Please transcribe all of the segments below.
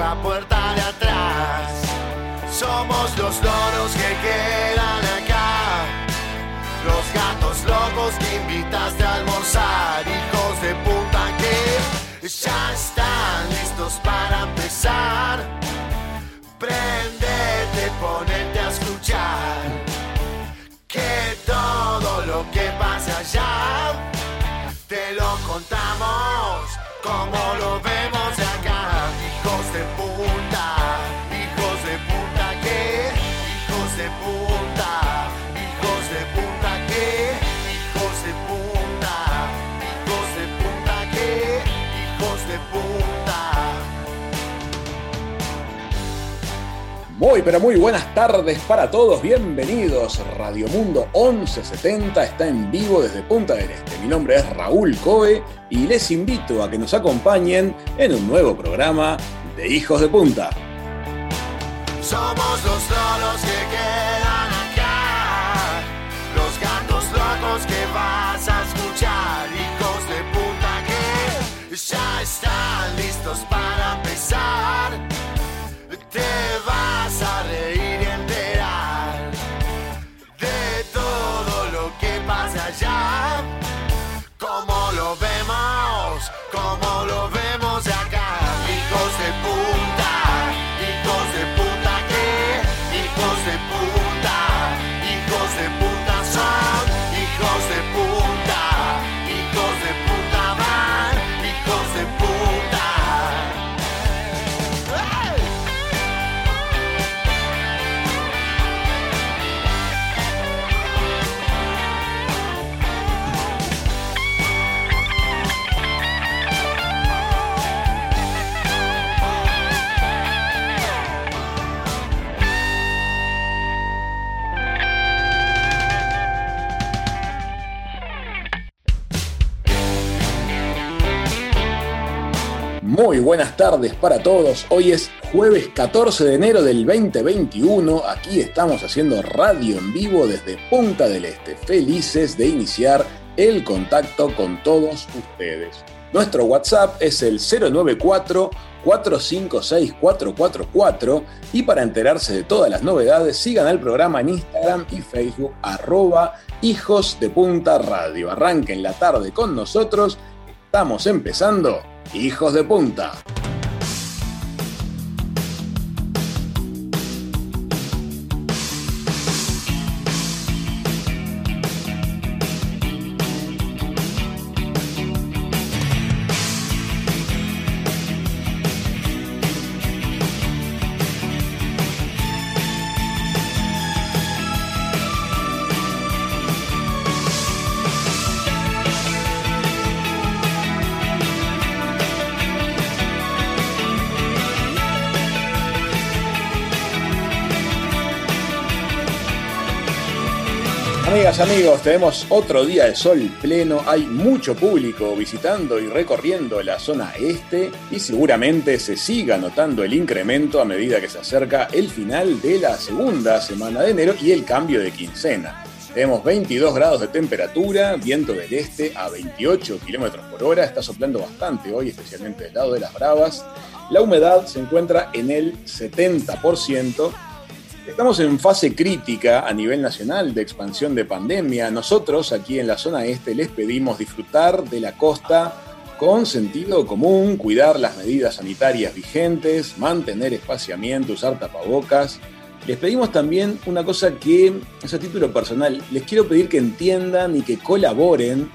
La puerta de atrás. Somos los loros que quedan acá. Los gatos locos que invitaste a almorzar. Hijos de puta que ya están listos para empezar. Prendete, ponete a escuchar. Que todo lo que pasa allá te lo contamos como lo vemos de puta, hijos de puta que, hijos de puta, hijos de puta que, hijos de puta, hijos de puta que, hijos de puta. Muy, pero muy buenas tardes para todos. Bienvenidos. Radio Mundo 1170 está en vivo desde Punta del Este. Mi nombre es Raúl Coe y les invito a que nos acompañen en un nuevo programa Hijos de Punta. Somos los lolos que quedan acá, los gatos locos que vas a escuchar, hijos de puta que ya están listos para empezar. Te vas a reír Muy buenas tardes para todos. Hoy es jueves 14 de enero del 2021. Aquí estamos haciendo radio en vivo desde Punta del Este. Felices de iniciar el contacto con todos ustedes. Nuestro WhatsApp es el 094 456 444 y para enterarse de todas las novedades sigan al programa en Instagram y Facebook arroba hijos de punta radio. Arranquen la tarde con nosotros. Estamos empezando Hijos de Punta. Amigos, tenemos otro día de sol pleno, hay mucho público visitando y recorriendo la zona este y seguramente se siga notando el incremento a medida que se acerca el final de la segunda semana de enero y el cambio de quincena. Tenemos 22 grados de temperatura, viento del este a 28 kilómetros por hora, está soplando bastante hoy, especialmente del lado de las Bravas. La humedad se encuentra en el 70%. Estamos en fase crítica a nivel nacional de expansión de pandemia. Nosotros aquí en la zona este les pedimos disfrutar de la costa con sentido común, cuidar las medidas sanitarias vigentes, mantener espaciamiento, usar tapabocas. Les pedimos también una cosa que es a título personal. Les quiero pedir que entiendan y que colaboren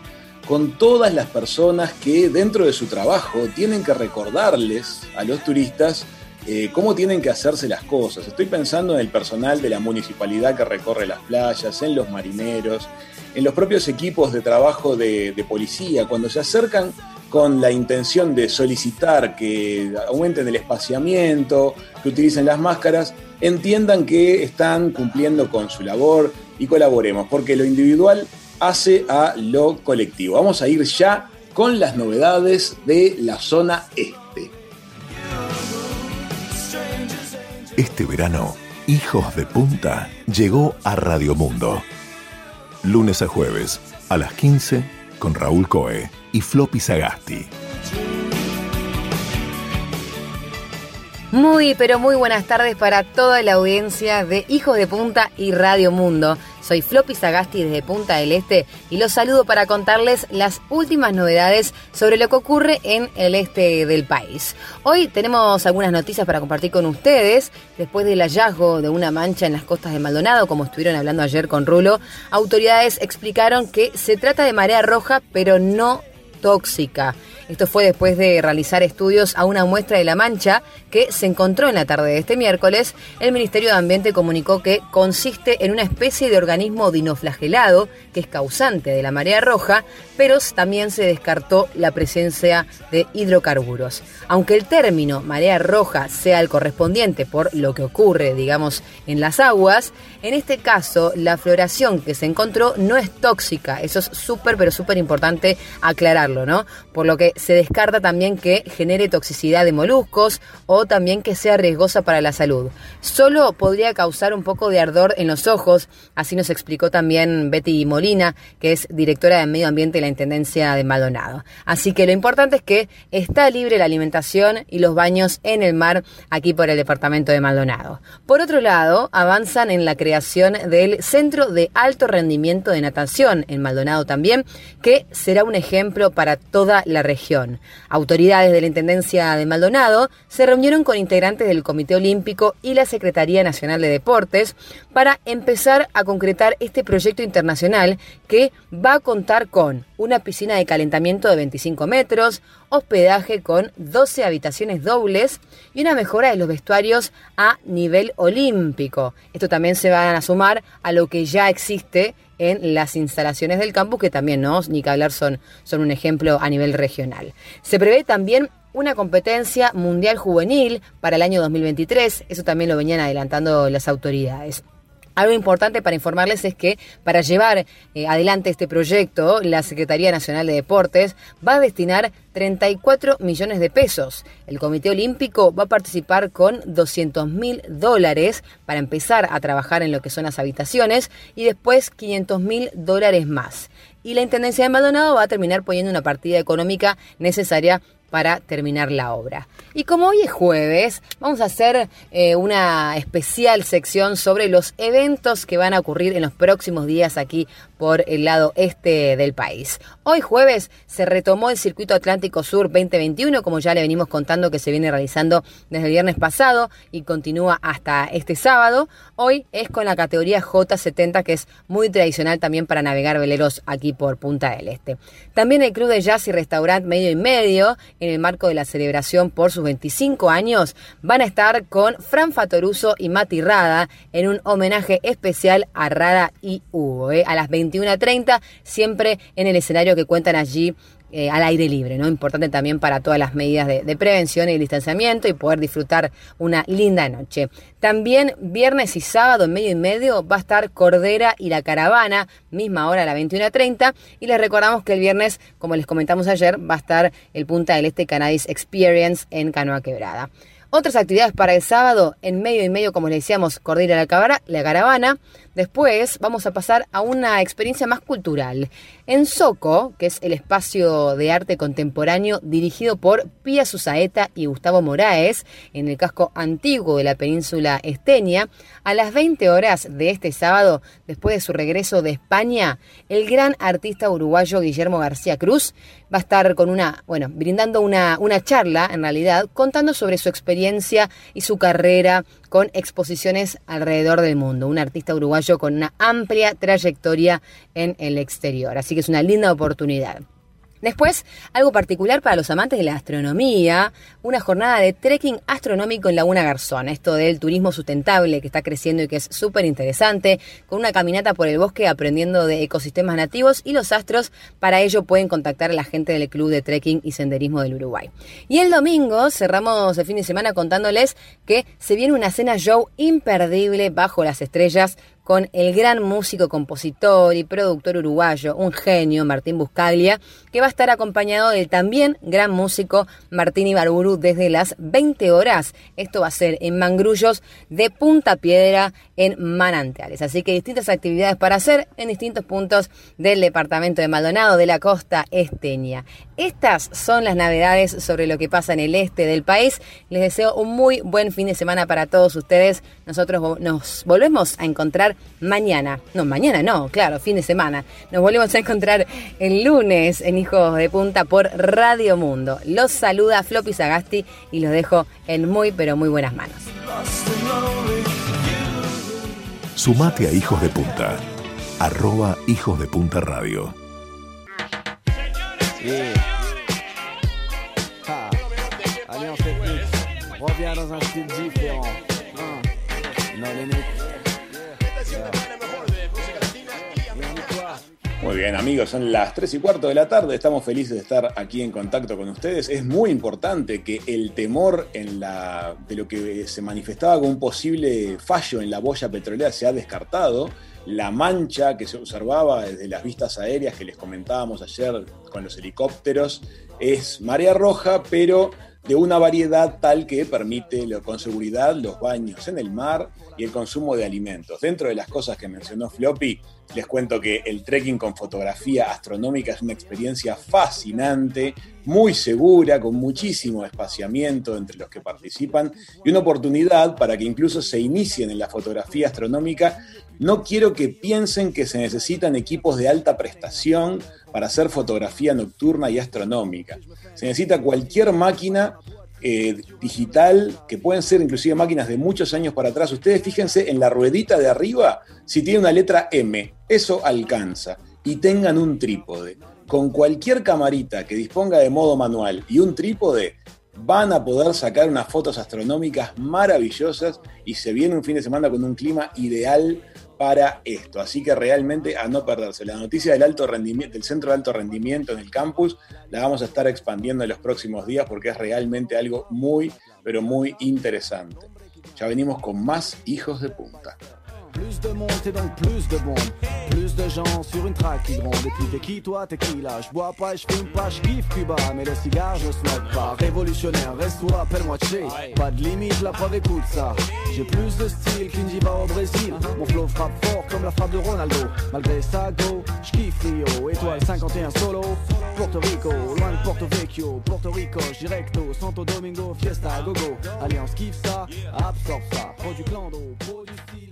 con todas las personas que dentro de su trabajo tienen que recordarles a los turistas eh, cómo tienen que hacerse las cosas. Estoy pensando en el personal de la municipalidad que recorre las playas, en los marineros, en los propios equipos de trabajo de, de policía, cuando se acercan con la intención de solicitar que aumenten el espaciamiento, que utilicen las máscaras, entiendan que están cumpliendo con su labor y colaboremos, porque lo individual hace a lo colectivo. Vamos a ir ya con las novedades de la zona este. Este verano, Hijos de Punta llegó a Radio Mundo. Lunes a jueves, a las 15, con Raúl Coe y Floppy Sagasti. Muy, pero muy buenas tardes para toda la audiencia de Hijos de Punta y Radio Mundo. Soy Floppy Sagasti desde Punta del Este y los saludo para contarles las últimas novedades sobre lo que ocurre en el este del país. Hoy tenemos algunas noticias para compartir con ustedes. Después del hallazgo de una mancha en las costas de Maldonado, como estuvieron hablando ayer con Rulo, autoridades explicaron que se trata de marea roja, pero no tóxica. Esto fue después de realizar estudios a una muestra de la mancha que se encontró en la tarde de este miércoles. El Ministerio de Ambiente comunicó que consiste en una especie de organismo dinoflagelado que es causante de la marea roja, pero también se descartó la presencia de hidrocarburos. Aunque el término marea roja sea el correspondiente por lo que ocurre, digamos, en las aguas, en este caso la floración que se encontró no es tóxica. Eso es súper, pero súper importante aclararlo, ¿no? Por lo que se descarta también que genere toxicidad de moluscos o también que sea riesgosa para la salud. Solo podría causar un poco de ardor en los ojos, así nos explicó también Betty Molina, que es directora de Medio Ambiente de la Intendencia de Maldonado. Así que lo importante es que está libre la alimentación y los baños en el mar aquí por el departamento de Maldonado. Por otro lado, avanzan en la creación del Centro de Alto Rendimiento de Natación en Maldonado también, que será un ejemplo para toda la región. Autoridades de la Intendencia de Maldonado se reunieron con integrantes del Comité Olímpico y la Secretaría Nacional de Deportes para empezar a concretar este proyecto internacional que va a contar con una piscina de calentamiento de 25 metros, hospedaje con 12 habitaciones dobles y una mejora de los vestuarios a nivel olímpico. Esto también se va a sumar a lo que ya existe en las instalaciones del campus, que también, ¿no? Ni que hablar, son, son un ejemplo a nivel regional. Se prevé también una competencia mundial juvenil para el año 2023, eso también lo venían adelantando las autoridades. Algo importante para informarles es que para llevar eh, adelante este proyecto, la Secretaría Nacional de Deportes va a destinar 34 millones de pesos. El Comité Olímpico va a participar con 200 mil dólares para empezar a trabajar en lo que son las habitaciones y después 500 mil dólares más. Y la Intendencia de Maldonado va a terminar poniendo una partida económica necesaria para terminar la obra. Y como hoy es jueves, vamos a hacer eh, una especial sección sobre los eventos que van a ocurrir en los próximos días aquí por el lado este del país. Hoy jueves se retomó el Circuito Atlántico Sur 2021, como ya le venimos contando que se viene realizando desde el viernes pasado y continúa hasta este sábado. Hoy es con la categoría J70, que es muy tradicional también para navegar veleros aquí por Punta del Este. También el Club de Jazz y Restaurant Medio y Medio el marco de la celebración por sus 25 años, van a estar con Fran Fatoruso y Mati Rada en un homenaje especial a Rada y Hugo. ¿eh? A las 21.30, siempre en el escenario que cuentan allí eh, al aire libre, ¿no? Importante también para todas las medidas de, prevención y distanciamiento y poder disfrutar una linda noche. También viernes y sábado en medio y medio va a estar Cordera y la Caravana, misma hora a la 21.30. Y les recordamos que el viernes, como les comentamos ayer, va a estar el Punta del Este Cannabis Experience en Canoa Quebrada. Otras actividades para el sábado, en medio y medio, como les decíamos, Cordera la, la Caravana. Después vamos a pasar a una experiencia más cultural. En Soco, que es el espacio de arte contemporáneo dirigido por Pía Susaeta y Gustavo Moraes, en el casco antiguo de la península esteña, a las 20 horas de este sábado, después de su regreso de España, el gran artista uruguayo Guillermo García Cruz va a estar con una, bueno, brindando una, una charla, en realidad, contando sobre su experiencia y su carrera con exposiciones alrededor del mundo. Un artista uruguayo con una amplia trayectoria en el exterior. Así que es una linda oportunidad. Después, algo particular para los amantes de la astronomía, una jornada de trekking astronómico en Laguna Garzón, esto del turismo sustentable que está creciendo y que es súper interesante, con una caminata por el bosque aprendiendo de ecosistemas nativos y los astros, para ello pueden contactar a la gente del Club de Trekking y Senderismo del Uruguay. Y el domingo cerramos el fin de semana contándoles que se viene una cena show imperdible bajo las estrellas con el gran músico, compositor y productor uruguayo, un genio, Martín Buscaglia, que va a estar acompañado del también gran músico Martín Ibarburu desde las 20 horas. Esto va a ser en Mangrullos de Punta Piedra en Manantiales. Así que distintas actividades para hacer en distintos puntos del departamento de Maldonado de la costa esteña. Estas son las navidades sobre lo que pasa en el este del país. Les deseo un muy buen fin de semana para todos ustedes. Nosotros nos volvemos a encontrar mañana. No, mañana no, claro, fin de semana. Nos volvemos a encontrar el lunes en Hijos de Punta por Radio Mundo. Los saluda Floppy Sagasti y los dejo en muy, pero muy buenas manos. Sumate a Hijos de Punta. Arroba Hijos de Punta Radio. Muy bien amigos, son las 3 y cuarto de la tarde, estamos felices de estar aquí en contacto con ustedes. Es muy importante que el temor en la, de lo que se manifestaba como un posible fallo en la boya petrolera se ha descartado. La mancha que se observaba desde las vistas aéreas que les comentábamos ayer con los helicópteros es marea roja, pero de una variedad tal que permite con seguridad los baños en el mar y el consumo de alimentos. Dentro de las cosas que mencionó Floppy, les cuento que el trekking con fotografía astronómica es una experiencia fascinante, muy segura, con muchísimo espaciamiento entre los que participan y una oportunidad para que incluso se inicien en la fotografía astronómica. No quiero que piensen que se necesitan equipos de alta prestación para hacer fotografía nocturna y astronómica. Se necesita cualquier máquina eh, digital, que pueden ser inclusive máquinas de muchos años para atrás. Ustedes fíjense en la ruedita de arriba, si tiene una letra M, eso alcanza. Y tengan un trípode. Con cualquier camarita que disponga de modo manual y un trípode, van a poder sacar unas fotos astronómicas maravillosas y se viene un fin de semana con un clima ideal para esto. Así que realmente a no perderse. La noticia del alto rendimiento, del centro de alto rendimiento en el campus, la vamos a estar expandiendo en los próximos días porque es realmente algo muy, pero muy interesante. Ya venimos con más hijos de punta. Plus de monde, c'est donc plus de monde. Plus de gens sur une traque qui grondent. Et puis t'es qui toi, t'es qui là? Je bois pas, je fume pas, je kiffe Cuba. Mais le cigare, je smoke pas. Révolutionnaire, reste-toi, appelle-moi Che. Pas de limite, la preuve écoute ça. J'ai plus de style qu'une diva au Brésil. Mon flow frappe fort comme la frappe de Ronaldo. Malgré ça, go, je kiffe Rio. Étoile 51 solo. Porto Rico, loin de Porto Vecchio. Porto Rico, directo. Santo Domingo, fiesta, gogo. Alliance kiffe ça, absorbe ça. Produit clando, produit style,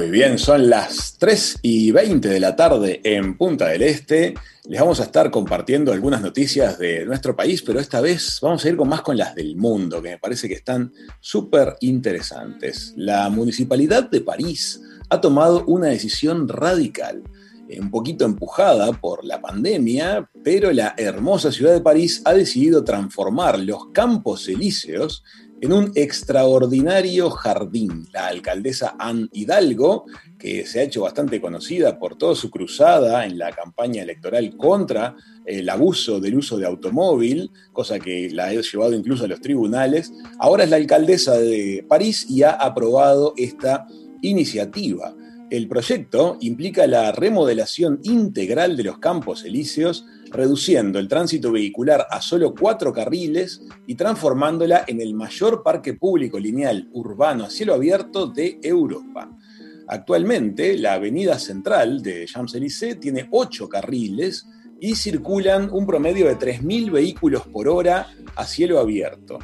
Muy bien, son las 3 y 20 de la tarde en Punta del Este. Les vamos a estar compartiendo algunas noticias de nuestro país, pero esta vez vamos a ir con más con las del mundo, que me parece que están súper interesantes. La Municipalidad de París ha tomado una decisión radical, un poquito empujada por la pandemia, pero la hermosa ciudad de París ha decidido transformar los campos elíseos en un extraordinario jardín. La alcaldesa Anne Hidalgo, que se ha hecho bastante conocida por toda su cruzada en la campaña electoral contra el abuso del uso de automóvil, cosa que la ha llevado incluso a los tribunales, ahora es la alcaldesa de París y ha aprobado esta iniciativa. El proyecto implica la remodelación integral de los campos elíseos, reduciendo el tránsito vehicular a solo cuatro carriles y transformándola en el mayor parque público lineal urbano a cielo abierto de Europa. Actualmente, la avenida central de Champs-Élysées tiene ocho carriles y circulan un promedio de 3.000 vehículos por hora a cielo abierto.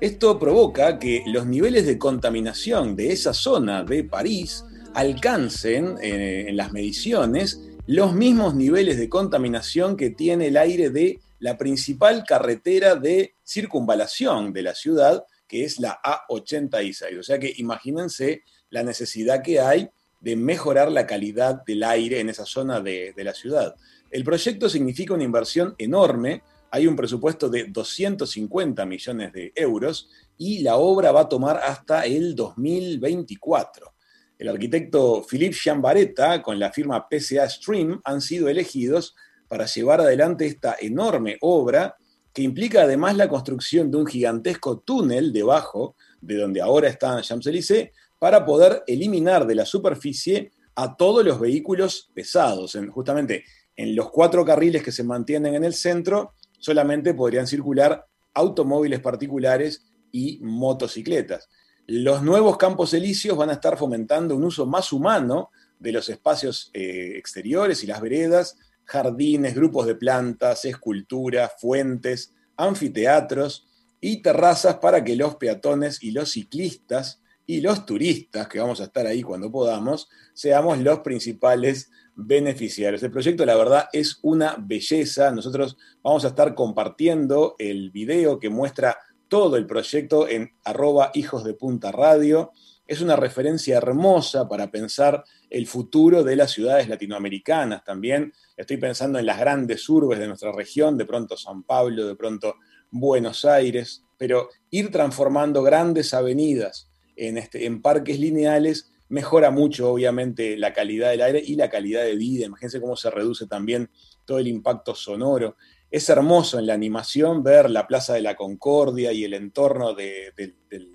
Esto provoca que los niveles de contaminación de esa zona de París alcancen eh, en las mediciones los mismos niveles de contaminación que tiene el aire de la principal carretera de circunvalación de la ciudad, que es la A86. O sea que imagínense la necesidad que hay de mejorar la calidad del aire en esa zona de, de la ciudad. El proyecto significa una inversión enorme, hay un presupuesto de 250 millones de euros y la obra va a tomar hasta el 2024. El arquitecto Philippe Chambaretta con la firma PCA Stream han sido elegidos para llevar adelante esta enorme obra que implica además la construcción de un gigantesco túnel debajo de donde ahora está Champs-Élysées para poder eliminar de la superficie a todos los vehículos pesados. justamente en los cuatro carriles que se mantienen en el centro solamente podrían circular automóviles particulares y motocicletas. Los nuevos campos elíseos van a estar fomentando un uso más humano de los espacios eh, exteriores y las veredas, jardines, grupos de plantas, esculturas, fuentes, anfiteatros y terrazas para que los peatones y los ciclistas y los turistas, que vamos a estar ahí cuando podamos, seamos los principales beneficiarios. El proyecto, la verdad, es una belleza. Nosotros vamos a estar compartiendo el video que muestra todo el proyecto en arroba hijos de punta radio. Es una referencia hermosa para pensar el futuro de las ciudades latinoamericanas también. Estoy pensando en las grandes urbes de nuestra región, de pronto San Pablo, de pronto Buenos Aires, pero ir transformando grandes avenidas en, este, en parques lineales mejora mucho, obviamente, la calidad del aire y la calidad de vida. Imagínense cómo se reduce también todo el impacto sonoro. Es hermoso en la animación ver la Plaza de la Concordia y el entorno del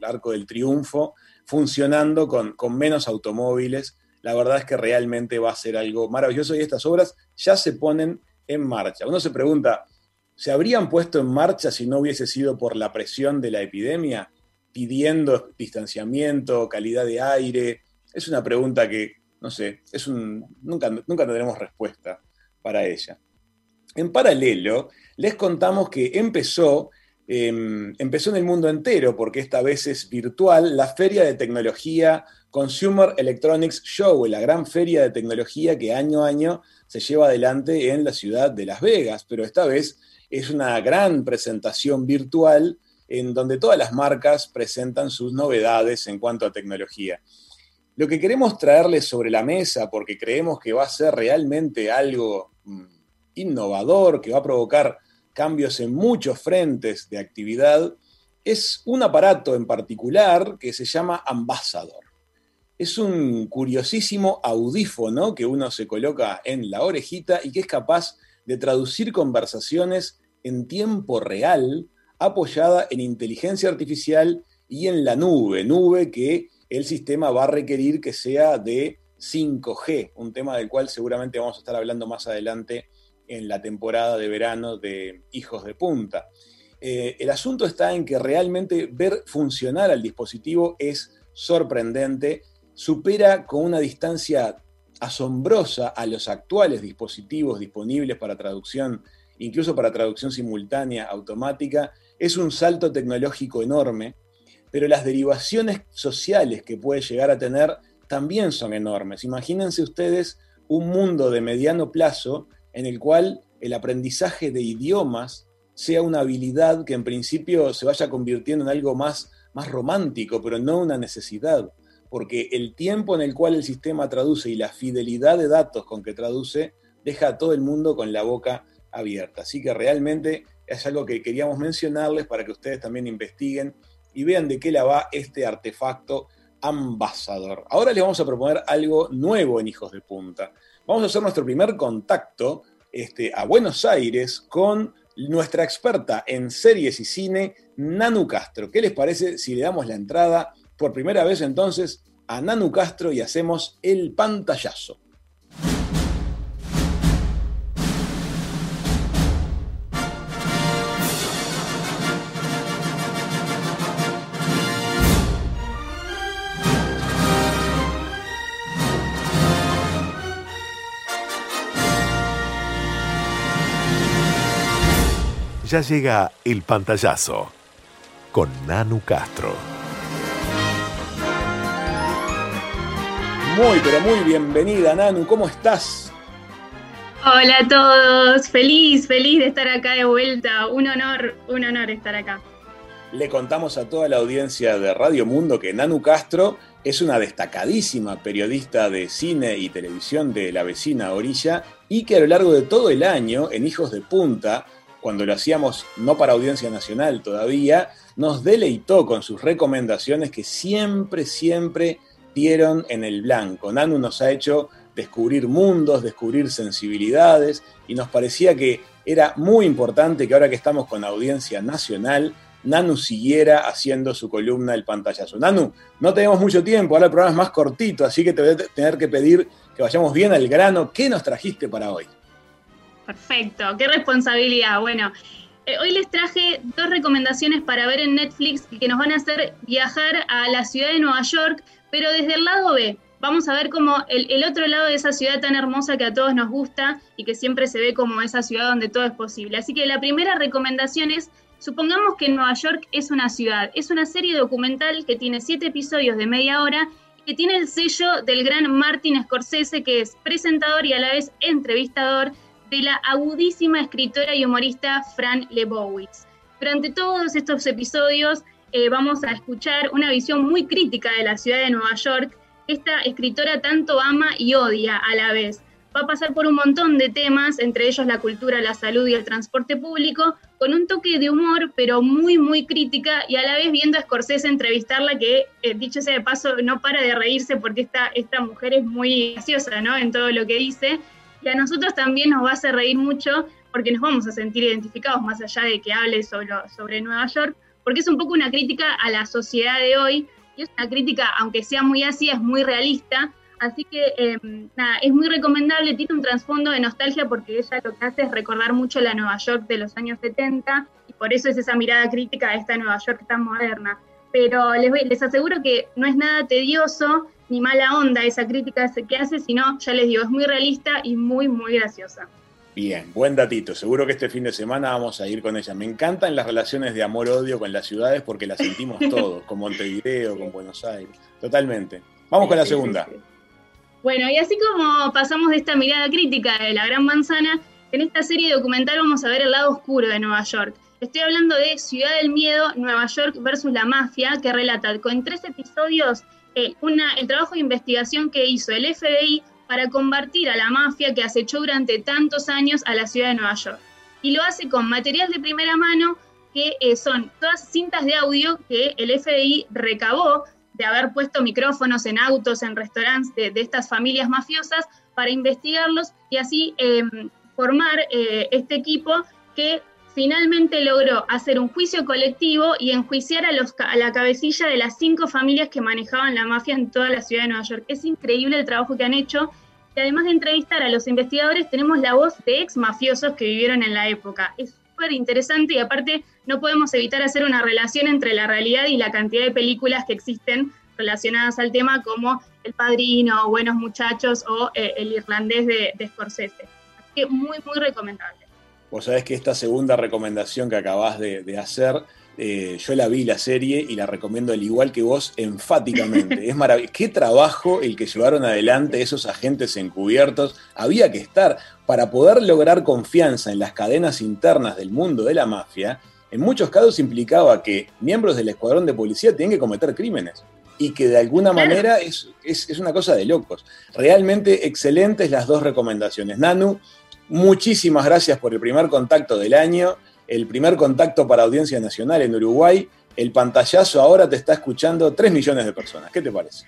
Arco del Triunfo funcionando con, con menos automóviles. La verdad es que realmente va a ser algo maravilloso y estas obras ya se ponen en marcha. Uno se pregunta, ¿se habrían puesto en marcha si no hubiese sido por la presión de la epidemia, pidiendo distanciamiento, calidad de aire, es una pregunta que, no sé, es un, nunca, nunca tendremos respuesta para ella. En paralelo, les contamos que empezó, em, empezó en el mundo entero, porque esta vez es virtual, la Feria de Tecnología Consumer Electronics Show, la gran feria de tecnología que año a año se lleva adelante en la ciudad de Las Vegas, pero esta vez es una gran presentación virtual en donde todas las marcas presentan sus novedades en cuanto a tecnología. Lo que queremos traerles sobre la mesa, porque creemos que va a ser realmente algo mm, innovador, que va a provocar cambios en muchos frentes de actividad, es un aparato en particular que se llama Ambassador. Es un curiosísimo audífono que uno se coloca en la orejita y que es capaz de traducir conversaciones en tiempo real, apoyada en inteligencia artificial y en la nube, nube que el sistema va a requerir que sea de 5G, un tema del cual seguramente vamos a estar hablando más adelante en la temporada de verano de Hijos de Punta. Eh, el asunto está en que realmente ver funcionar al dispositivo es sorprendente, supera con una distancia asombrosa a los actuales dispositivos disponibles para traducción, incluso para traducción simultánea automática, es un salto tecnológico enorme pero las derivaciones sociales que puede llegar a tener también son enormes. Imagínense ustedes un mundo de mediano plazo en el cual el aprendizaje de idiomas sea una habilidad que en principio se vaya convirtiendo en algo más, más romántico, pero no una necesidad, porque el tiempo en el cual el sistema traduce y la fidelidad de datos con que traduce deja a todo el mundo con la boca abierta. Así que realmente es algo que queríamos mencionarles para que ustedes también investiguen y vean de qué la va este artefacto ambasador. Ahora les vamos a proponer algo nuevo en Hijos de Punta. Vamos a hacer nuestro primer contacto este, a Buenos Aires con nuestra experta en series y cine, Nanu Castro. ¿Qué les parece si le damos la entrada por primera vez entonces a Nanu Castro y hacemos el pantallazo? Ya llega el pantallazo. con Nanu Castro. Muy, pero muy bienvenida, Nanu. ¿Cómo estás? Hola a todos, feliz, feliz de estar acá de vuelta. Un honor, un honor estar acá. Le contamos a toda la audiencia de Radio Mundo que Nanu Castro es una destacadísima periodista de cine y televisión de la vecina orilla y que a lo largo de todo el año en Hijos de Punta, cuando lo hacíamos no para audiencia nacional todavía, nos deleitó con sus recomendaciones que siempre, siempre dieron en el blanco. Nanu nos ha hecho descubrir mundos, descubrir sensibilidades y nos parecía que era muy importante que ahora que estamos con audiencia nacional, Nanu siguiera haciendo su columna El Pantallazo. Nanu, no tenemos mucho tiempo, ahora el programa es más cortito, así que te voy a tener que pedir que vayamos bien al grano. ¿Qué nos trajiste para hoy? Perfecto, qué responsabilidad. Bueno, eh, hoy les traje dos recomendaciones para ver en Netflix que nos van a hacer viajar a la ciudad de Nueva York, pero desde el lado B. Vamos a ver como el, otro lado de esa ciudad tan hermosa que a todos nos gusta y que siempre se ve como esa ciudad donde todo es posible. Así que la primera recomendación es, supongamos que Nueva York es una ciudad. Es una serie documental que tiene siete episodios de media hora y que tiene el sello del gran Martin Scorsese, que es presentador y a la vez entrevistador de la agudísima escritora y humorista Fran Lebowitz. Durante todos estos episodios eh, vamos a escuchar una visión muy crítica de la ciudad de Nueva York. Esta escritora tanto ama y odia a la vez. Va a pasar por un montón de temas, entre ellos la cultura, la salud y el transporte público, con un toque de humor, pero muy, muy crítica, y a la vez viendo a Scorsese entrevistarla, que, eh, dicho sea de paso, no para de reírse porque esta, esta mujer es muy graciosa, ¿no? En todo lo que dice y a nosotros también nos va a hacer reír mucho porque nos vamos a sentir identificados más allá de que hable sobre, sobre Nueva York, porque es un poco una crítica a la sociedad de hoy y es una crítica, aunque sea muy así, es muy realista. Así que em, nada, es muy recomendable, tiene un trasfondo de nostalgia porque ella lo que hace es recordar mucho la Nueva York de los años 70 y por eso es esa mirada crítica a esta Nueva York tan moderna. Pero les, les aseguro que no es nada tedioso, ni mala onda esa crítica que hace, sino, ya les digo, es muy realista y muy, muy graciosa. Bien, buen datito. Seguro que este fin de semana vamos a ir con ella. Me encantan las relaciones de amor-odio con las ciudades porque las sentimos todos, con Montevideo, con Buenos Aires. Totalmente. Vamos con la segunda. Bueno, y así como pasamos de esta mirada crítica de la Gran Manzana, en esta serie documental vamos a ver el lado oscuro de Nueva York. Estoy hablando de Ciudad del Miedo, Nueva York versus la mafia, que relata con tres episodios eh, el trabajo de investigación que hizo el FBI para combatir a la mafia que acechó durante tantos años a la ciudad de Nueva York. Y lo hace con material de primera mano que eh, son todas cintas de audio que el FBI recabó de haber puesto micrófonos en autos, en restaurantes de, estas familias mafiosas para investigarlos y así em, formar eh, este equipo que finalmente logró hacer un juicio colectivo y enjuiciar a, los, a la cabecilla de las cinco familias que manejaban la mafia en toda la ciudad de Nueva York. Es increíble el trabajo que han hecho. Y además de entrevistar a los investigadores, tenemos la voz de ex mafiosos que vivieron en la época. Es súper interesante y aparte no podemos evitar hacer una relación entre la realidad y la cantidad de películas que existen relacionadas al tema como El Padrino, Buenos Muchachos o eh, El Irlandés de, de Scorsese. Así que muy, muy recomendable. Vos sabés que esta segunda recomendación que acabás de, hacer, eh, yo la vi la serie y la recomiendo al igual que vos enfáticamente. Es maravilloso. Qué trabajo el que llevaron adelante esos agentes encubiertos. Había que estar para poder lograr confianza en las cadenas internas del mundo de la mafia. En muchos casos implicaba que miembros del escuadrón de policía tienen que cometer crímenes y que de alguna manera es, es, es, una cosa de locos. Realmente excelentes las dos recomendaciones. Nanu, Muchísimas gracias por el primer contacto del año, el primer contacto para audiencia nacional en Uruguay. El pantallazo ahora te está escuchando 3 millones de personas. ¿Qué te parece?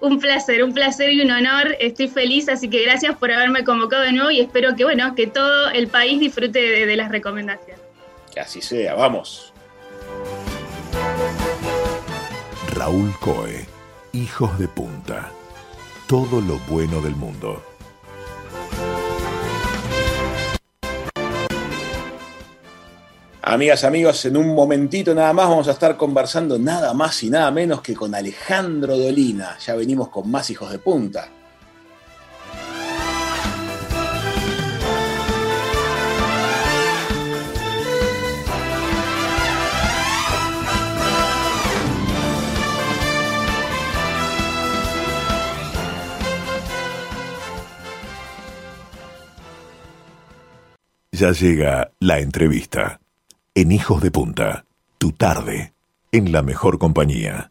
un placer, un placer y un honor. Estoy feliz, así que gracias por haberme convocado de nuevo y espero que, bueno, que todo el país disfrute de, de las recomendaciones. Que así sea, vamos. Raúl Coe, Hijos de Punta. Todo lo bueno del mundo. Amigas, amigos, en un momentito nada más vamos a estar conversando nada más y nada menos que con Alejandro Dolina. Ya venimos con más hijos de punta. Ya llega la entrevista. En Hijos de Punta, tu tarde, en la mejor compañía.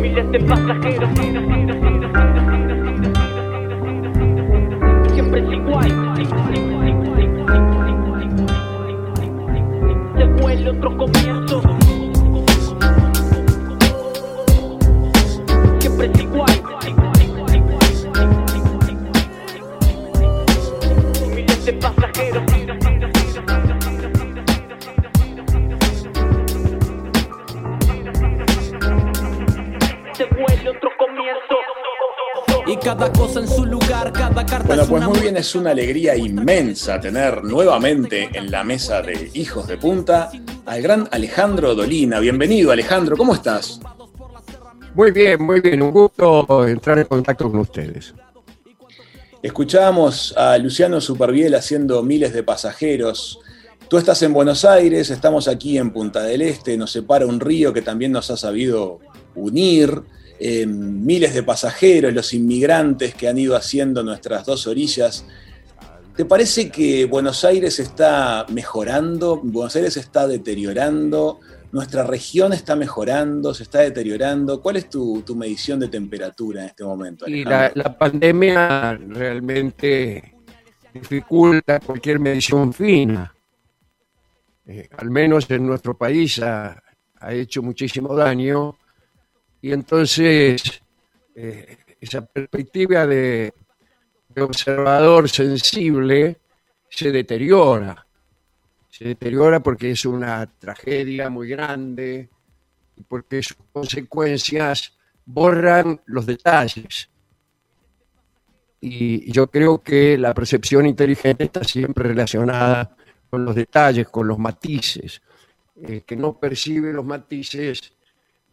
Miles de pasajeros Siempre es igual es una alegría inmensa tener nuevamente en la mesa de Hijos de Punta al gran Alejandro Dolina. Bienvenido, Alejandro, ¿cómo estás? Muy bien, muy bien. Un gusto entrar en contacto con ustedes. Escuchábamos a Luciano Superviel haciendo miles de pasajeros. Tú estás en Buenos Aires, estamos aquí en Punta del Este, nos separa un río que también nos ha sabido unir. Eh, miles de pasajeros, los inmigrantes que han ido haciendo nuestras dos orillas. ¿Te parece que Buenos Aires está mejorando? ¿Buenos Aires está deteriorando? ¿Nuestra región está mejorando? ¿Se está deteriorando? ¿Cuál es tu, tu medición de temperatura en este momento? Y la pandemia realmente dificulta cualquier medición fina. Eh, al menos en nuestro país ha, ha hecho muchísimo daño y entonces eh, esa perspectiva de, observador sensible se deteriora. Se deteriora porque es una tragedia muy grande y porque sus consecuencias borran los detalles. Y yo creo que la percepción inteligente está siempre relacionada con los detalles, con los matices. El que no percibe los matices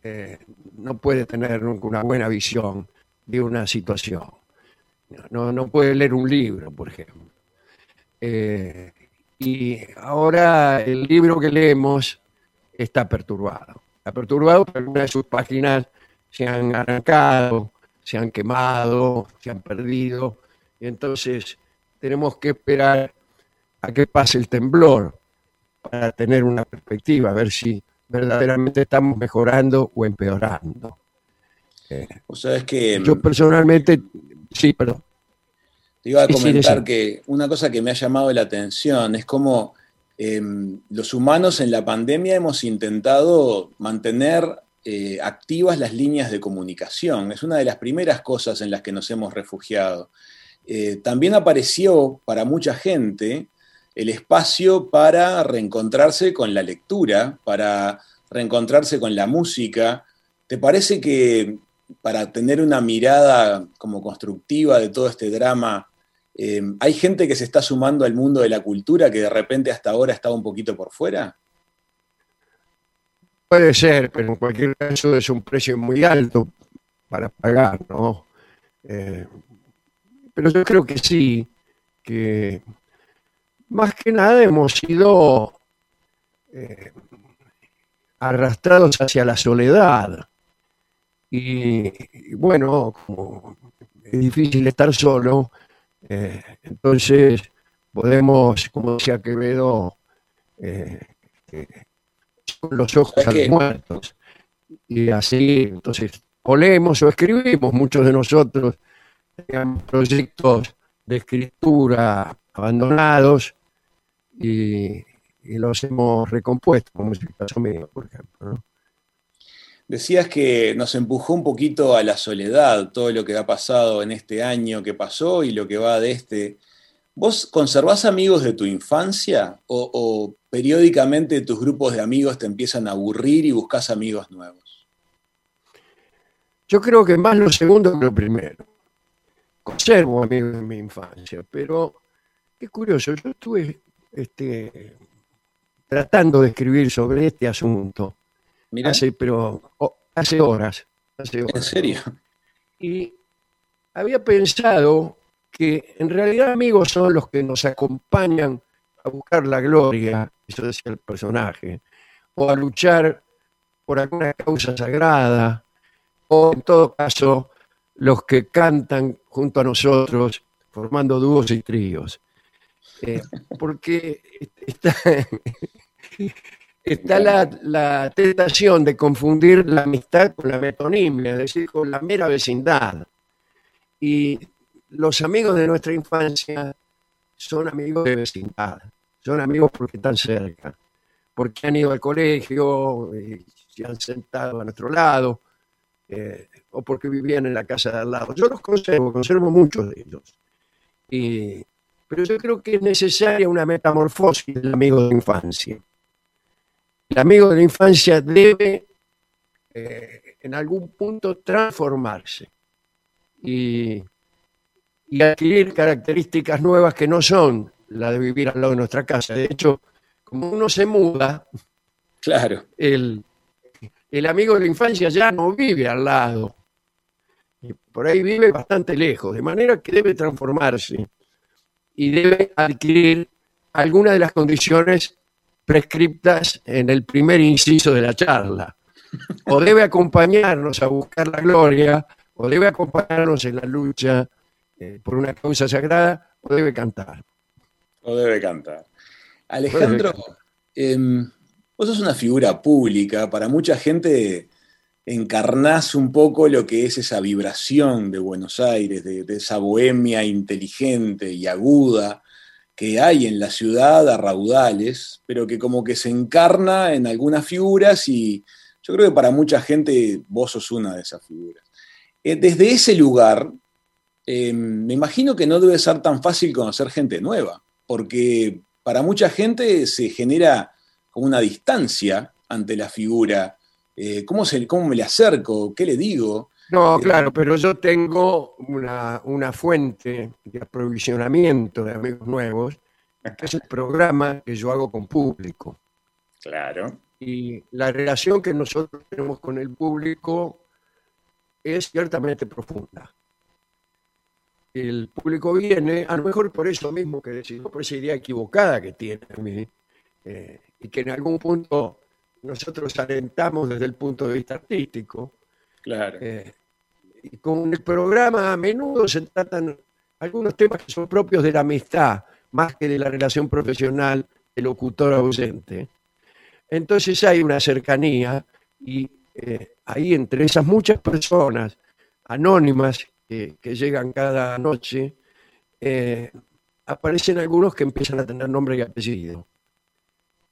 eh, no puede tener nunca una buena visión de una situación. No, no puede leer un libro, por ejemplo. Eh, y ahora el libro que leemos está perturbado. Está perturbado porque algunas de sus páginas se han arrancado, se han quemado, se han perdido. Entonces tenemos que esperar a que pase el temblor para tener una perspectiva, a ver si verdaderamente estamos mejorando o empeorando. Vos sabés que Yo personalmente, sí, perdón. te iba a sí, sí, comentar que una cosa que me ha llamado la atención es como eh, los humanos en la pandemia hemos intentado mantener eh, activas las líneas de comunicación. Es una de las primeras cosas en las que nos hemos refugiado. Eh, también apareció para mucha gente el espacio para reencontrarse con la lectura, para reencontrarse con la música. ¿Te parece que para tener una mirada como constructiva de todo este drama, eh, hay gente que se está sumando al mundo de la cultura que de repente hasta ahora estaba un poquito por fuera? Puede ser, pero en cualquier caso es un precio muy alto para pagar, ¿no? Eh, pero yo creo que sí, que más que nada hemos sido eh, arrastrados hacia la soledad. Y, y bueno, como es difícil estar solo, eh, entonces podemos, como decía Quevedo, eh, eh, con los ojos ¿Sabes a los muertos. Y así, entonces, o leemos o escribimos, muchos de nosotros teníamos proyectos de escritura abandonados y, y los hemos recompuesto, como es el caso mío, por ejemplo. ¿no? Decías que nos empujó un poquito a la soledad todo lo que ha pasado en este año que pasó y lo que va de este. ¿Vos conservás amigos de tu infancia o, o periódicamente tus grupos de amigos te empiezan a aburrir y buscas amigos nuevos? Yo creo que más lo segundo que lo primero. Conservo amigos de mi infancia, pero qué curioso, yo estuve este, tratando de escribir sobre este asunto Mirá, hace, pero oh, hace horas, hace ¿en horas. serio? Y había pensado que en realidad amigos son los que nos acompañan a buscar la gloria, eso decía el personaje, o a luchar por alguna causa sagrada, o en todo caso los que cantan junto a nosotros formando dúos y tríos. Eh, porque está, está la, la tentación de confundir la amistad con la metonimia, es decir, con la mera vecindad. Y los amigos de nuestra infancia son amigos de vecindad, son amigos porque están cerca, porque han ido al colegio, y se han sentado a nuestro lado, eh, o porque vivían en la casa de al lado. Yo los conservo, conservo muchos de ellos. Y- pero yo creo que es necesaria una metamorfosis del amigo de la infancia. El amigo de la infancia debe eh, en algún punto transformarse y, y adquirir características nuevas que no son la de vivir al lado de nuestra casa. De hecho, como uno se muda, Claro. el, el amigo de la infancia ya no vive al lado. Y Por ahí vive bastante lejos, de manera que debe transformarse y debe adquirir algunas de las condiciones prescriptas en el primer inciso de la charla. O debe acompañarnos a buscar la gloria, o debe acompañarnos en la lucha eh, por una causa sagrada, o debe cantar. O debe cantar. Alejandro, em, vos sos una figura pública. Para mucha gente encarnás un poco lo que es esa vibración de Buenos Aires, de, esa bohemia inteligente y aguda que hay en la ciudad a raudales, pero que como que se encarna en algunas figuras y yo creo que para mucha gente vos sos una de esas figuras. Eh, desde ese lugar, eh, me imagino que no debe ser tan fácil conocer gente nueva, porque para mucha gente se genera como una distancia ante la figura. Eh, ¿cómo, se, ¿Cómo me le acerco? ¿Qué le digo? No, claro, pero yo tengo una, una fuente de aprovisionamiento de amigos nuevos, que es el programa que yo hago con público. Claro. Y la relación que nosotros tenemos con el público es ciertamente profunda. El público viene, a lo mejor por eso mismo que decidió, por esa idea equivocada que tiene a mí, eh, y que en algún punto nosotros alentamos desde el punto de vista artístico, Claro. eh, y con el programa a menudo se tratan algunos temas que son propios de la amistad, más que de la relación profesional del locutor ausente. Entonces hay una cercanía y eh, ahí entre esas muchas personas anónimas que, que llegan cada noche, eh, aparecen algunos que empiezan a tener nombre y apellido.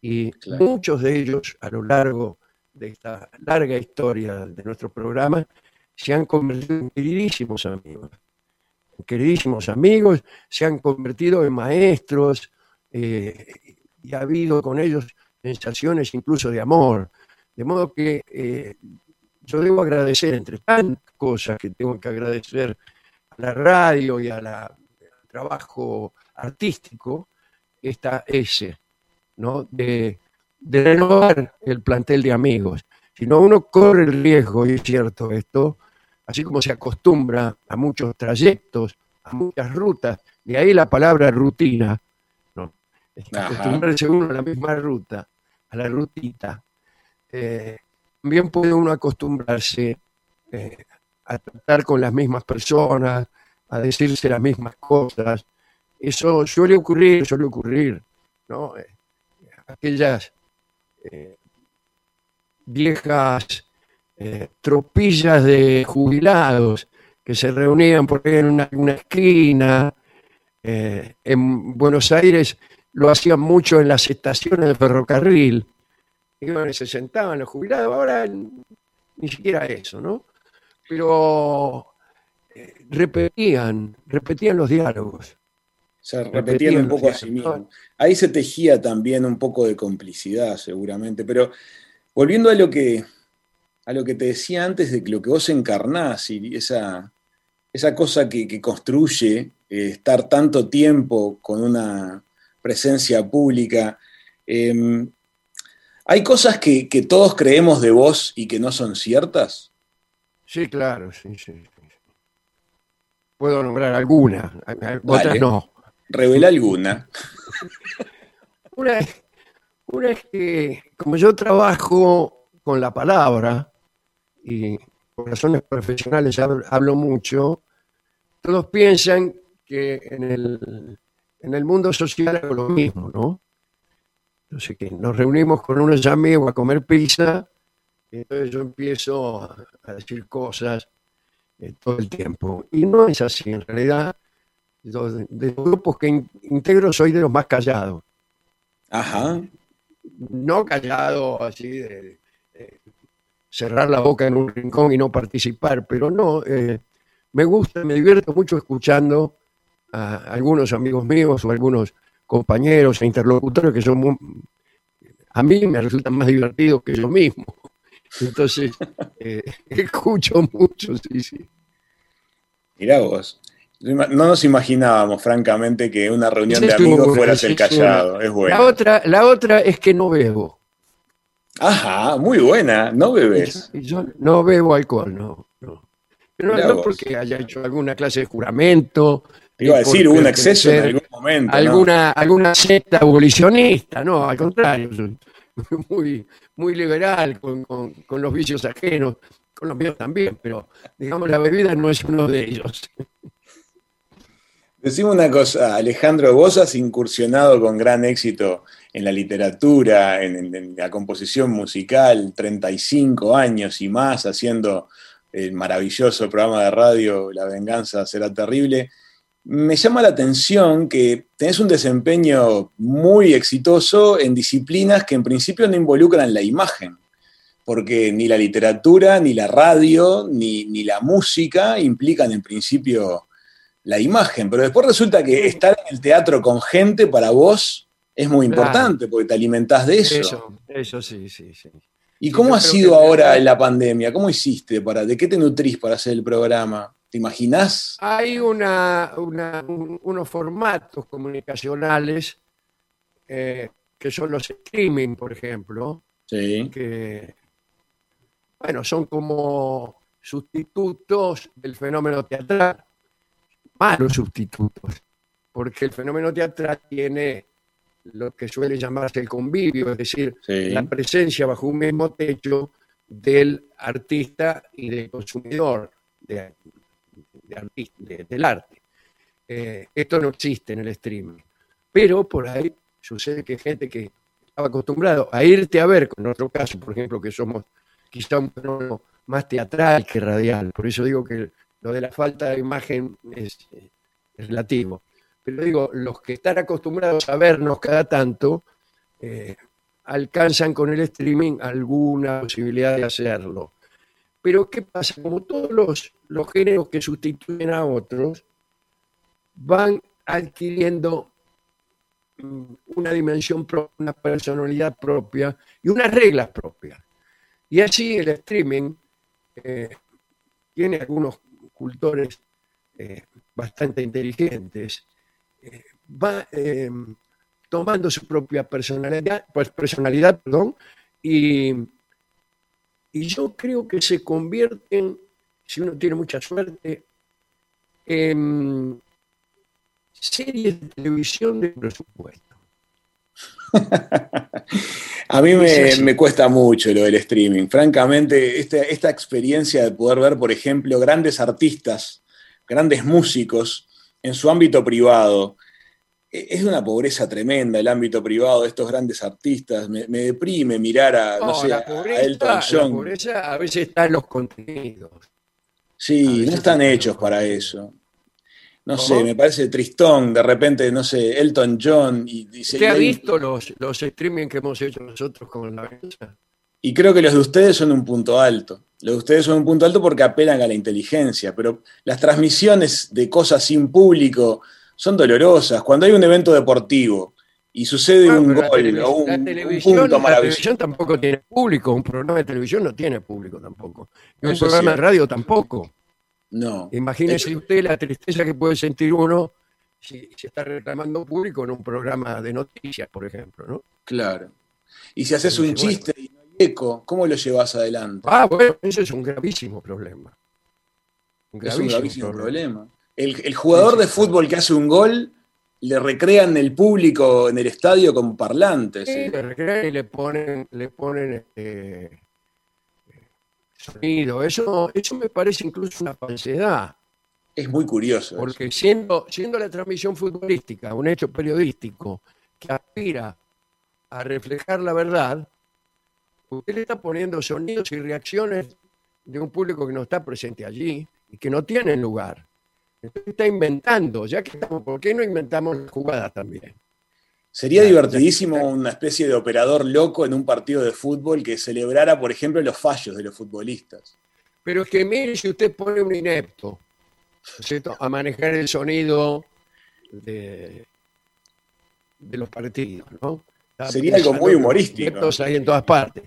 Y Claro. muchos de ellos a lo largo de esta larga historia de nuestro programa se han convertido en queridísimos amigos. Queridísimos amigos, se han convertido en maestros eh, y ha habido con ellos sensaciones incluso de amor. De modo que eh, yo debo agradecer, entre tantas cosas que tengo que agradecer a la radio y a la- al trabajo artístico, está ese, ¿no? De, de renovar el plantel de amigos. Si no, uno corre el riesgo, y es cierto esto, así como se acostumbra a muchos trayectos, a muchas rutas, de ahí la palabra rutina, ¿no? Acostumbrarse uno a la misma ruta, a la rutita. Eh, también puede uno acostumbrarse eh, a tratar con las mismas personas, a decirse las mismas cosas. Eso suele ocurrir, suele ocurrir, ¿no? Eh, aquellas eh, viejas eh, tropillas de jubilados que se reunían por ahí en una, esquina. eh, en Buenos Aires lo hacían mucho en las estaciones de ferrocarril. Iban y se sentaban los jubilados, ahora ni siquiera eso, ¿no? Pero repetían, repetían los diálogos. Se repetían un poco a sí mismo. Ahí se tejía también un poco de complicidad, seguramente. Pero volviendo a lo que, a lo que te decía antes de que lo que vos encarnás y esa, esa cosa que, que construye eh, estar tanto tiempo con una presencia pública. eh, ¿Hay cosas que, que todos creemos de vos y que no son ciertas? Sí, claro, sí, sí. Puedo nombrar algunas, otras Dale. no. Revela alguna. Una una es que, como yo trabajo con la palabra, y por razones profesionales hab- hablo mucho, todos piensan que en el, en el mundo social hago lo mismo, ¿no? Entonces que nos reunimos con unos amigos a comer pizza, y entonces yo empiezo a, a decir cosas eh, todo el tiempo. Y no es así, en realidad, yo de, los grupos que in- integro soy de los más callados. Ajá. No callado así de, de cerrar la boca en un rincón y no participar, pero no, eh, me gusta, me divierto mucho escuchando a algunos amigos míos o algunos compañeros e interlocutores que son muy- a mí me resultan más divertidos que yo mismo. Entonces, eh, escucho mucho, sí, sí. Mirá vos. No nos imaginábamos, francamente, que una reunión de amigos fueras el es callado. Es La bueno. otra, la otra es que no bebo. Ajá, muy buena. No bebes. Yo no bebo alcohol, no. no. Pero no porque haya hecho alguna clase de juramento. Te iba a decir, hubo un exceso en algún momento. ¿no? alguna, alguna secta abolicionista, no, al contrario, muy, muy liberal con, con- con los vicios ajenos, con los míos también, pero digamos la bebida no es uno de ellos. Decime una cosa, Alejandro, vos has incursionado con gran éxito en la literatura, en, la composición musical, 35 años y más haciendo el maravilloso programa de radio La venganza será terrible. Me llama la atención que tenés un desempeño muy exitoso en disciplinas que en principio no involucran la imagen, porque ni la literatura, ni la radio, ni, ni la música implican en principio la imagen, pero después resulta que estar en el teatro con gente para vos es muy Claro. importante porque te alimentás de eso. Eso, eso sí, sí, sí. ¿Y Sí, cómo ha sido que- ahora la pandemia? ¿Cómo hiciste? Para, ¿De qué te nutrís para hacer el programa? ¿Te imaginás? Hay una, una- un- unos formatos comunicacionales eh, que son los streaming, por ejemplo, Sí. que bueno, son como sustitutos del fenómeno teatral, malos sustitutos, porque el fenómeno teatral tiene lo que suele llamarse el convivio, es decir, Sí. la presencia bajo un mismo techo del artista y del consumidor de- de artis- de- del arte. Eh, esto no existe en el streaming, pero por ahí sucede que gente que estaba acostumbrado a irte a ver, con nuestro caso, por ejemplo, que somos quizá un fenómeno más teatral que radial, por eso digo que lo de la falta de imagen es, eh, es relativo. Pero digo, los que están acostumbrados a vernos cada tanto, eh, alcanzan con el streaming alguna posibilidad de hacerlo. Pero ¿qué pasa? Como todos los, los géneros que sustituyen a otros, van adquiriendo mm, una dimensión propia, una personalidad propia y unas reglas propias. Y así el streaming eh, tiene algunos cultores eh, bastante inteligentes, eh, va eh, tomando su propia personalidad, pues personalidad, perdón, y, y yo creo que se convierten, si uno tiene mucha suerte, en series de televisión de presupuesto. A mí me, cuesta mucho lo del streaming. Francamente, esta, esta experiencia de poder ver, por ejemplo, grandes artistas, grandes músicos en su ámbito privado, e- es de una pobreza tremenda el ámbito privado de estos grandes artistas. Me, me deprime mirar a, no, No, sé, a pobreza, Elton la pobreza a veces está en los contenidos. a Sí, no están hechos para eso. No ¿Cómo? sé, me parece tristón, de repente, no sé, Elton John y, y ¿Usted ha visto los, los streaming que hemos hecho nosotros con la venganza? Y creo que los de ustedes son un punto alto. Los de ustedes son un punto alto porque apelan a la inteligencia, pero las transmisiones de cosas sin público son dolorosas. Cuando hay un evento deportivo y sucede Bueno, un gol o un, la un televisión, la televisión tampoco tiene público, un programa de televisión no tiene público tampoco. Y un Eso programa de radio tampoco. No. Imagínese usted la tristeza que puede sentir uno si se está reclamando público en un programa de noticias, por ejemplo, ¿no? Claro. Y si haces un Bueno. chiste y no hay eco, ¿cómo lo llevas adelante? Ah, bueno, ese es un gravísimo problema. Un es un gravísimo problema. El, jugador sí, de fútbol que hace un gol le recrean el público en el estadio con parlantes. Sí, ¿eh? le recrean y le ponen, le ponen este, sonido. Eso, eso me parece incluso una falsedad. Es muy curioso. eso. Porque siendo, siendo la transmisión futbolística un hecho periodístico que aspira a reflejar la verdad, usted le está poniendo sonidos y reacciones de un público que no está presente allí y que no tiene lugar. Entonces está inventando, ya que estamos, ¿por qué no inventamos la jugada también? Sería divertidísimo una especie de operador loco en un partido de fútbol que celebrara, por ejemplo, los fallos de los futbolistas. Pero es que mire si usted pone un inepto ¿no es cierto? a manejar el sonido de, de los partidos, ¿no? Está Sería algo muy humorístico. ineptos ahí en todas partes.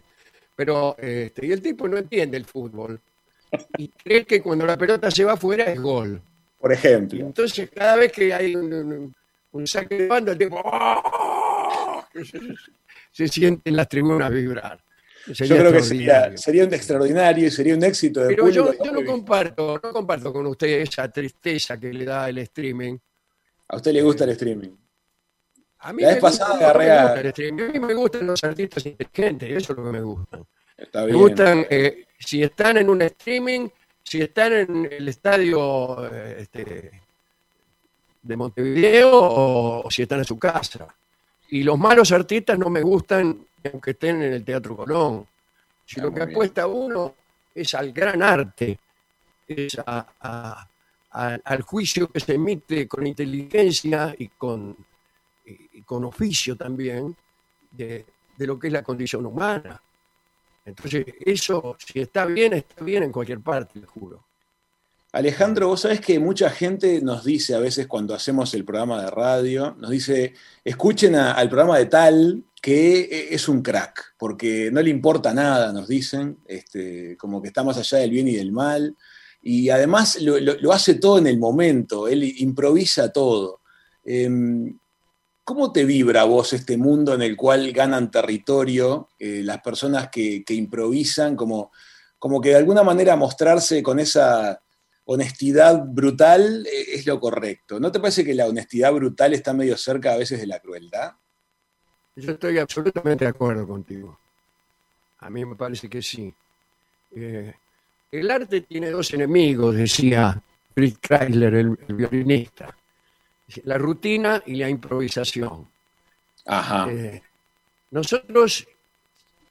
Pero, este, y el tipo no entiende el fútbol. Y cree que cuando la pelota se va afuera es gol. Por ejemplo. entonces cada vez que hay un, un- un saque de banda, el tipo ¡ah! se, se siente en las tribunas vibrar. Yo creo que sería, sería un extraordinario y sería un éxito de Pero yo, público. yo no comparto, no comparto con usted esa tristeza que le da el streaming. A usted le gusta el streaming. A mí La me vez pasada me agarré a- mí me gustan los artistas inteligentes, eso es lo que me gusta. Está Me bien. gustan, eh, si están en un streaming, si están en el estadio eh, este, de Montevideo o, o si están en su casa. Y los malos artistas no me gustan aunque estén en el Teatro Colón. Si Ah, lo que bien. apuesta uno es al gran arte, es a- a- a- al juicio que se emite con inteligencia y con, y- con oficio también de, de lo que es la condición humana. Entonces, eso, si está bien, está bien en cualquier parte, le juro. Alejandro, vos sabés que mucha gente nos dice a veces cuando hacemos el programa de radio, nos dice, escuchen al programa de tal que e- es un crack, porque no le importa nada, nos dicen, este, como que está más allá del bien y del mal, y además lo, hace todo en el momento, él improvisa todo. Em, ¿Cómo te vibra vos este mundo en el cual ganan territorio eh, las personas que, que improvisan, como, como que de alguna manera mostrarse con esa honestidad brutal eh, es lo correcto? ¿No te parece que la honestidad brutal está medio cerca a veces de la crueldad? Yo estoy absolutamente de acuerdo contigo. A mí me parece que sí. Eh, el arte tiene dos enemigos, decía Fritz Kreisler, el, el violinista. La rutina y la improvisación. Ajá. Eh, nosotros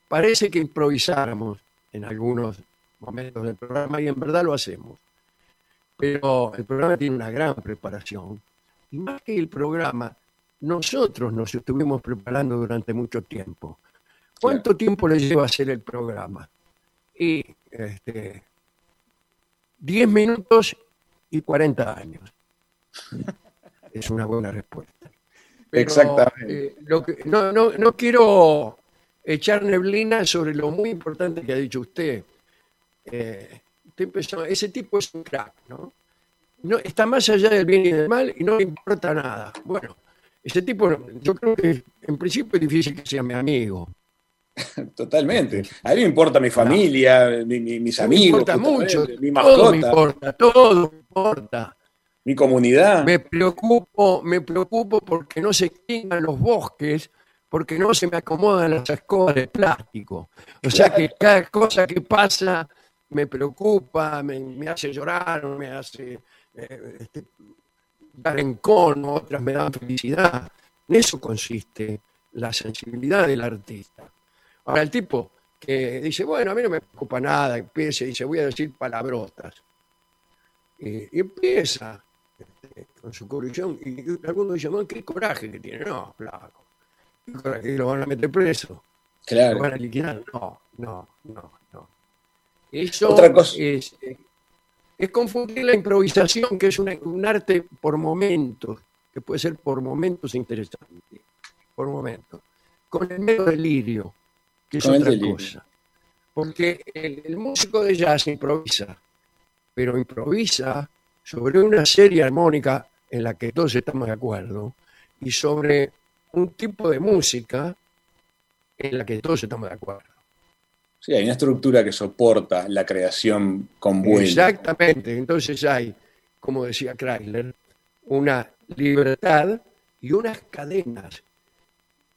parece que improvisáramos en algunos momentos del programa y en verdad lo hacemos. Pero el programa tiene una gran preparación. Y más que el programa, nosotros nos estuvimos preparando durante mucho tiempo. ¿Cuánto tiempo le lleva hacer el programa? Y este, 10 minutos y 40 años. Es una buena respuesta. Pero, Exactamente. eh, lo que- no, no, no quiero echar neblina sobre lo muy importante que ha dicho usted. Eh, ese tipo es un crack, ¿no? ¿no? Está más allá del bien y del mal y no le importa nada. Bueno, ese tipo, yo creo que en principio es difícil que sea mi amigo. Totalmente. A mí me importa mi familia, mi- mi- mis Me amigos, importa mucho, mi todo me mascota, importa, todo me importa. mi comunidad. Me preocupo, me preocupo porque no se extingan los bosques, porque no se me acomodan las escobas de plástico. O sea que cada cosa que pasa me preocupa, me, me hace llorar, me hace eh, este, dar encono, otras me dan felicidad. En eso consiste la sensibilidad del artista. Ahora, el tipo que dice, bueno, a mí no me preocupa nada, empieza y dice, voy a decir palabrotas. Y, y empieza este, con su corrección, y algunos dicen, "Bueno, qué coraje que tiene. No, flaco. ¿Qué coraje? ¿Que lo van a meter preso? ¿Lo Claro. van a liquidar? No, no, no. Eso Otra cosa. Es, eh, es confundir la improvisación, que es una- un arte por momentos, que puede ser por momentos interesante, por momentos, con el mero delirio, que es Con otra cosa. Porque el, el músico de jazz improvisa, pero improvisa sobre una serie armónica en la que todos estamos de acuerdo y sobre un tipo de música en la que todos estamos de acuerdo. Sí, hay una estructura que soporta la creación con vuelo. Exactamente. Entonces hay, como decía Chrysler, una libertad y unas cadenas.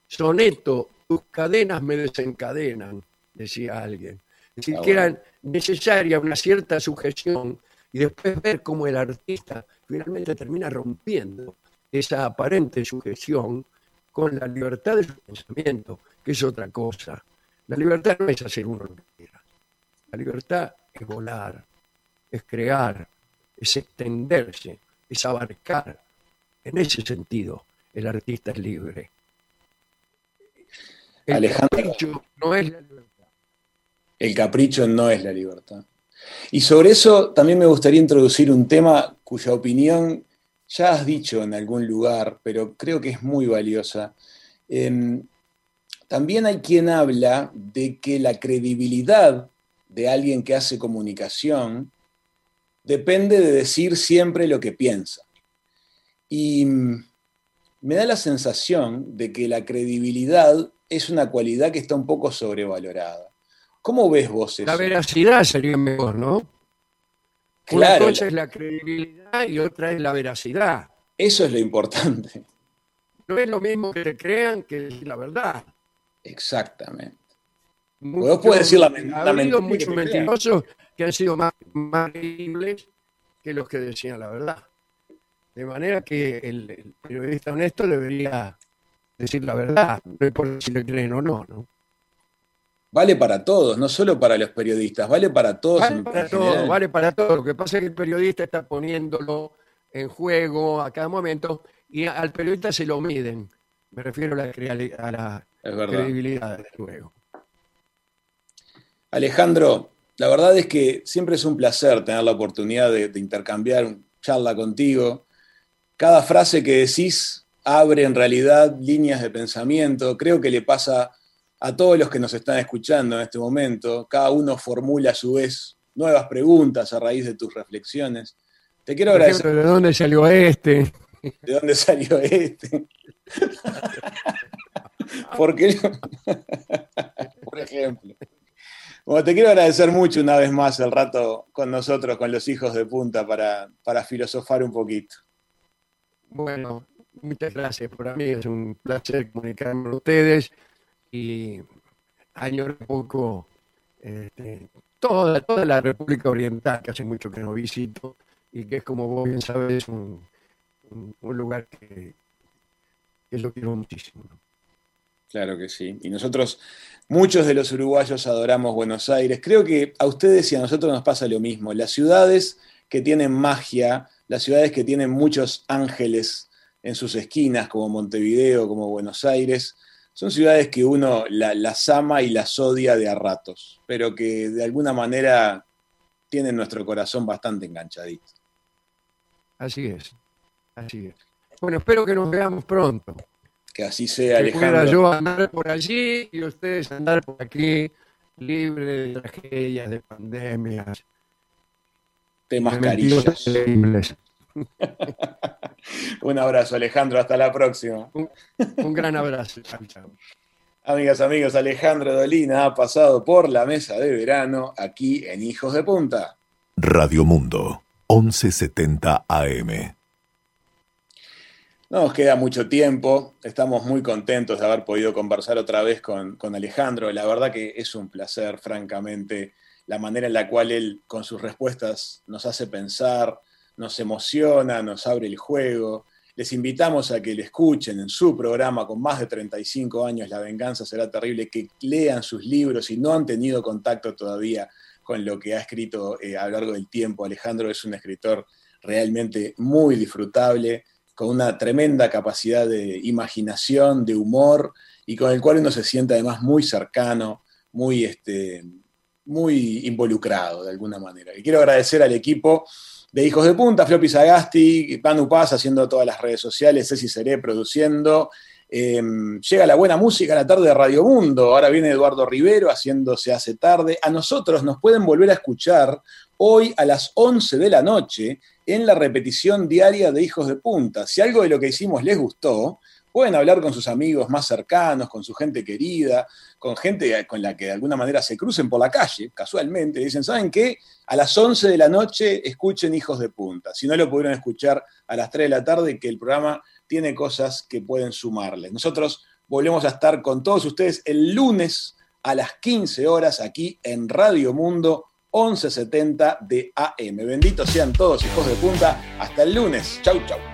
Soneto, tus cadenas me desencadenan, decía alguien. Es decir, Ah, que era necesaria una cierta sujeción y después ver cómo el artista finalmente termina rompiendo esa aparente sujeción con la libertad de su pensamiento, que es otra cosa. La libertad no es hacer uno lo que quiera. La libertad es volar, es crear, es extenderse, es abarcar. En ese sentido, el artista es libre. El Alejandro. capricho no es la libertad. El capricho no es la libertad. Y sobre eso también me gustaría introducir un tema cuya opinión ya has dicho en algún lugar, pero creo que es muy valiosa. Em, también hay quien habla de que la credibilidad de alguien que hace comunicación depende de decir siempre lo que piensa. Y me da la sensación de que la credibilidad es una cualidad que está un poco sobrevalorada. ¿Cómo ves vos eso? La veracidad sería mejor, ¿no? Claro, Una cosa es la credibilidad y otra es la veracidad. eso es lo importante. No es lo mismo que te crean que la verdad. Exactamente. Podés decir la la mentira muchos mentirosos que han sido más, más creíbles que los que decían la verdad. De manera que el, el periodista honesto debería decir la verdad, no importa si le creen o no. ¿no? Vale para todos, no solo para los periodistas, vale para todos Vale para en todo, general. vale para todo. Lo que pasa es que el periodista está poniéndolo en juego a cada momento y al periodista se lo miden. Me refiero a la, a credibilidad del juego. Alejandro, la verdad es que siempre es un placer tener la oportunidad de, de intercambiar un charla contigo. Cada frase que decís abre en realidad líneas de pensamiento. Creo que le pasa a todos los que nos están escuchando en este momento. Cada uno formula a su vez nuevas preguntas a raíz de tus reflexiones. Te quiero agradecer. ¿de dónde salió este? ¿De dónde salió este? ¿Por qué no? Por ejemplo. Bueno, te quiero agradecer mucho una vez más el rato con nosotros, con los hijos de punta, para, para filosofar un poquito. Bueno, muchas gracias. Para mí es un placer comunicarme con ustedes y añoro un poco este, toda, toda la República Oriental, que hace mucho que no visito y que es, como vos bien sabes, un, un- lugar que, que lo quiero muchísimo. ¿no? Claro que sí. Y nosotros, muchos de los uruguayos adoramos Buenos Aires. Creo que a ustedes y a nosotros nos pasa lo mismo. Las ciudades que tienen magia, las ciudades que tienen muchos ángeles en sus esquinas, como Montevideo, como Buenos Aires, son ciudades que uno la- las ama y las odia de a ratos, pero que de alguna manera tienen nuestro corazón bastante enganchadito. Así es, así es. Bueno, espero que nos veamos pronto. Que así sea, que pueda Alejandro. yo andar por allí y ustedes andar por aquí, libre de tragedias, de pandemias, Te de mascarillas. mentiras terribles. Un abrazo, Alejandro. Hasta la próxima. Un gran abrazo. Chau, chau. Amigas, amigos, Alejandro Dolina ha pasado por la mesa de verano aquí en Hijos de Punta. Radio Mundo, 1170 AM. No nos queda mucho tiempo, estamos muy contentos de haber podido conversar otra vez con, con Alejandro. La verdad que es un placer, francamente, la manera en la cual él con sus respuestas nos hace pensar, nos emociona, nos abre el juego. Les invitamos a que le escuchen en su programa con más de 35 años, La venganza será terrible, que lean sus libros si no han tenido contacto todavía con lo que ha escrito eh, a lo largo del tiempo. Alejandro es un escritor realmente muy disfrutable, con una tremenda capacidad de imaginación, de humor, y con el cual uno se siente además muy cercano, muy, este, muy involucrado de alguna manera. Y quiero agradecer al equipo de Hijos de Punta, Floppy Sagasti, Panu Paz haciendo todas las redes sociales, Ceci Seré produciendo. Eh, llega la buena música a la tarde de Radio Mundo. Ahora viene Eduardo Rivero haciendo Se hace tarde. A nosotros nos pueden volver a escuchar hoy a las 11 de la noche en la repetición diaria de Hijos de Punta. Si algo de lo que hicimos les gustó, pueden hablar con sus amigos más cercanos, con su gente querida, con gente con la que de alguna manera se crucen por la calle, casualmente. Dicen, ¿saben qué? A las 11 de la noche escuchen Hijos de Punta. Si no lo pudieron escuchar a las 3 de la tarde, que el programa tiene cosas que pueden sumarles. Nosotros volvemos a estar con todos ustedes el lunes a las 15 horas aquí en Radio Mundo 1170 de AM. Benditos sean todos hijos de punta. Hasta el lunes. Chau, chau.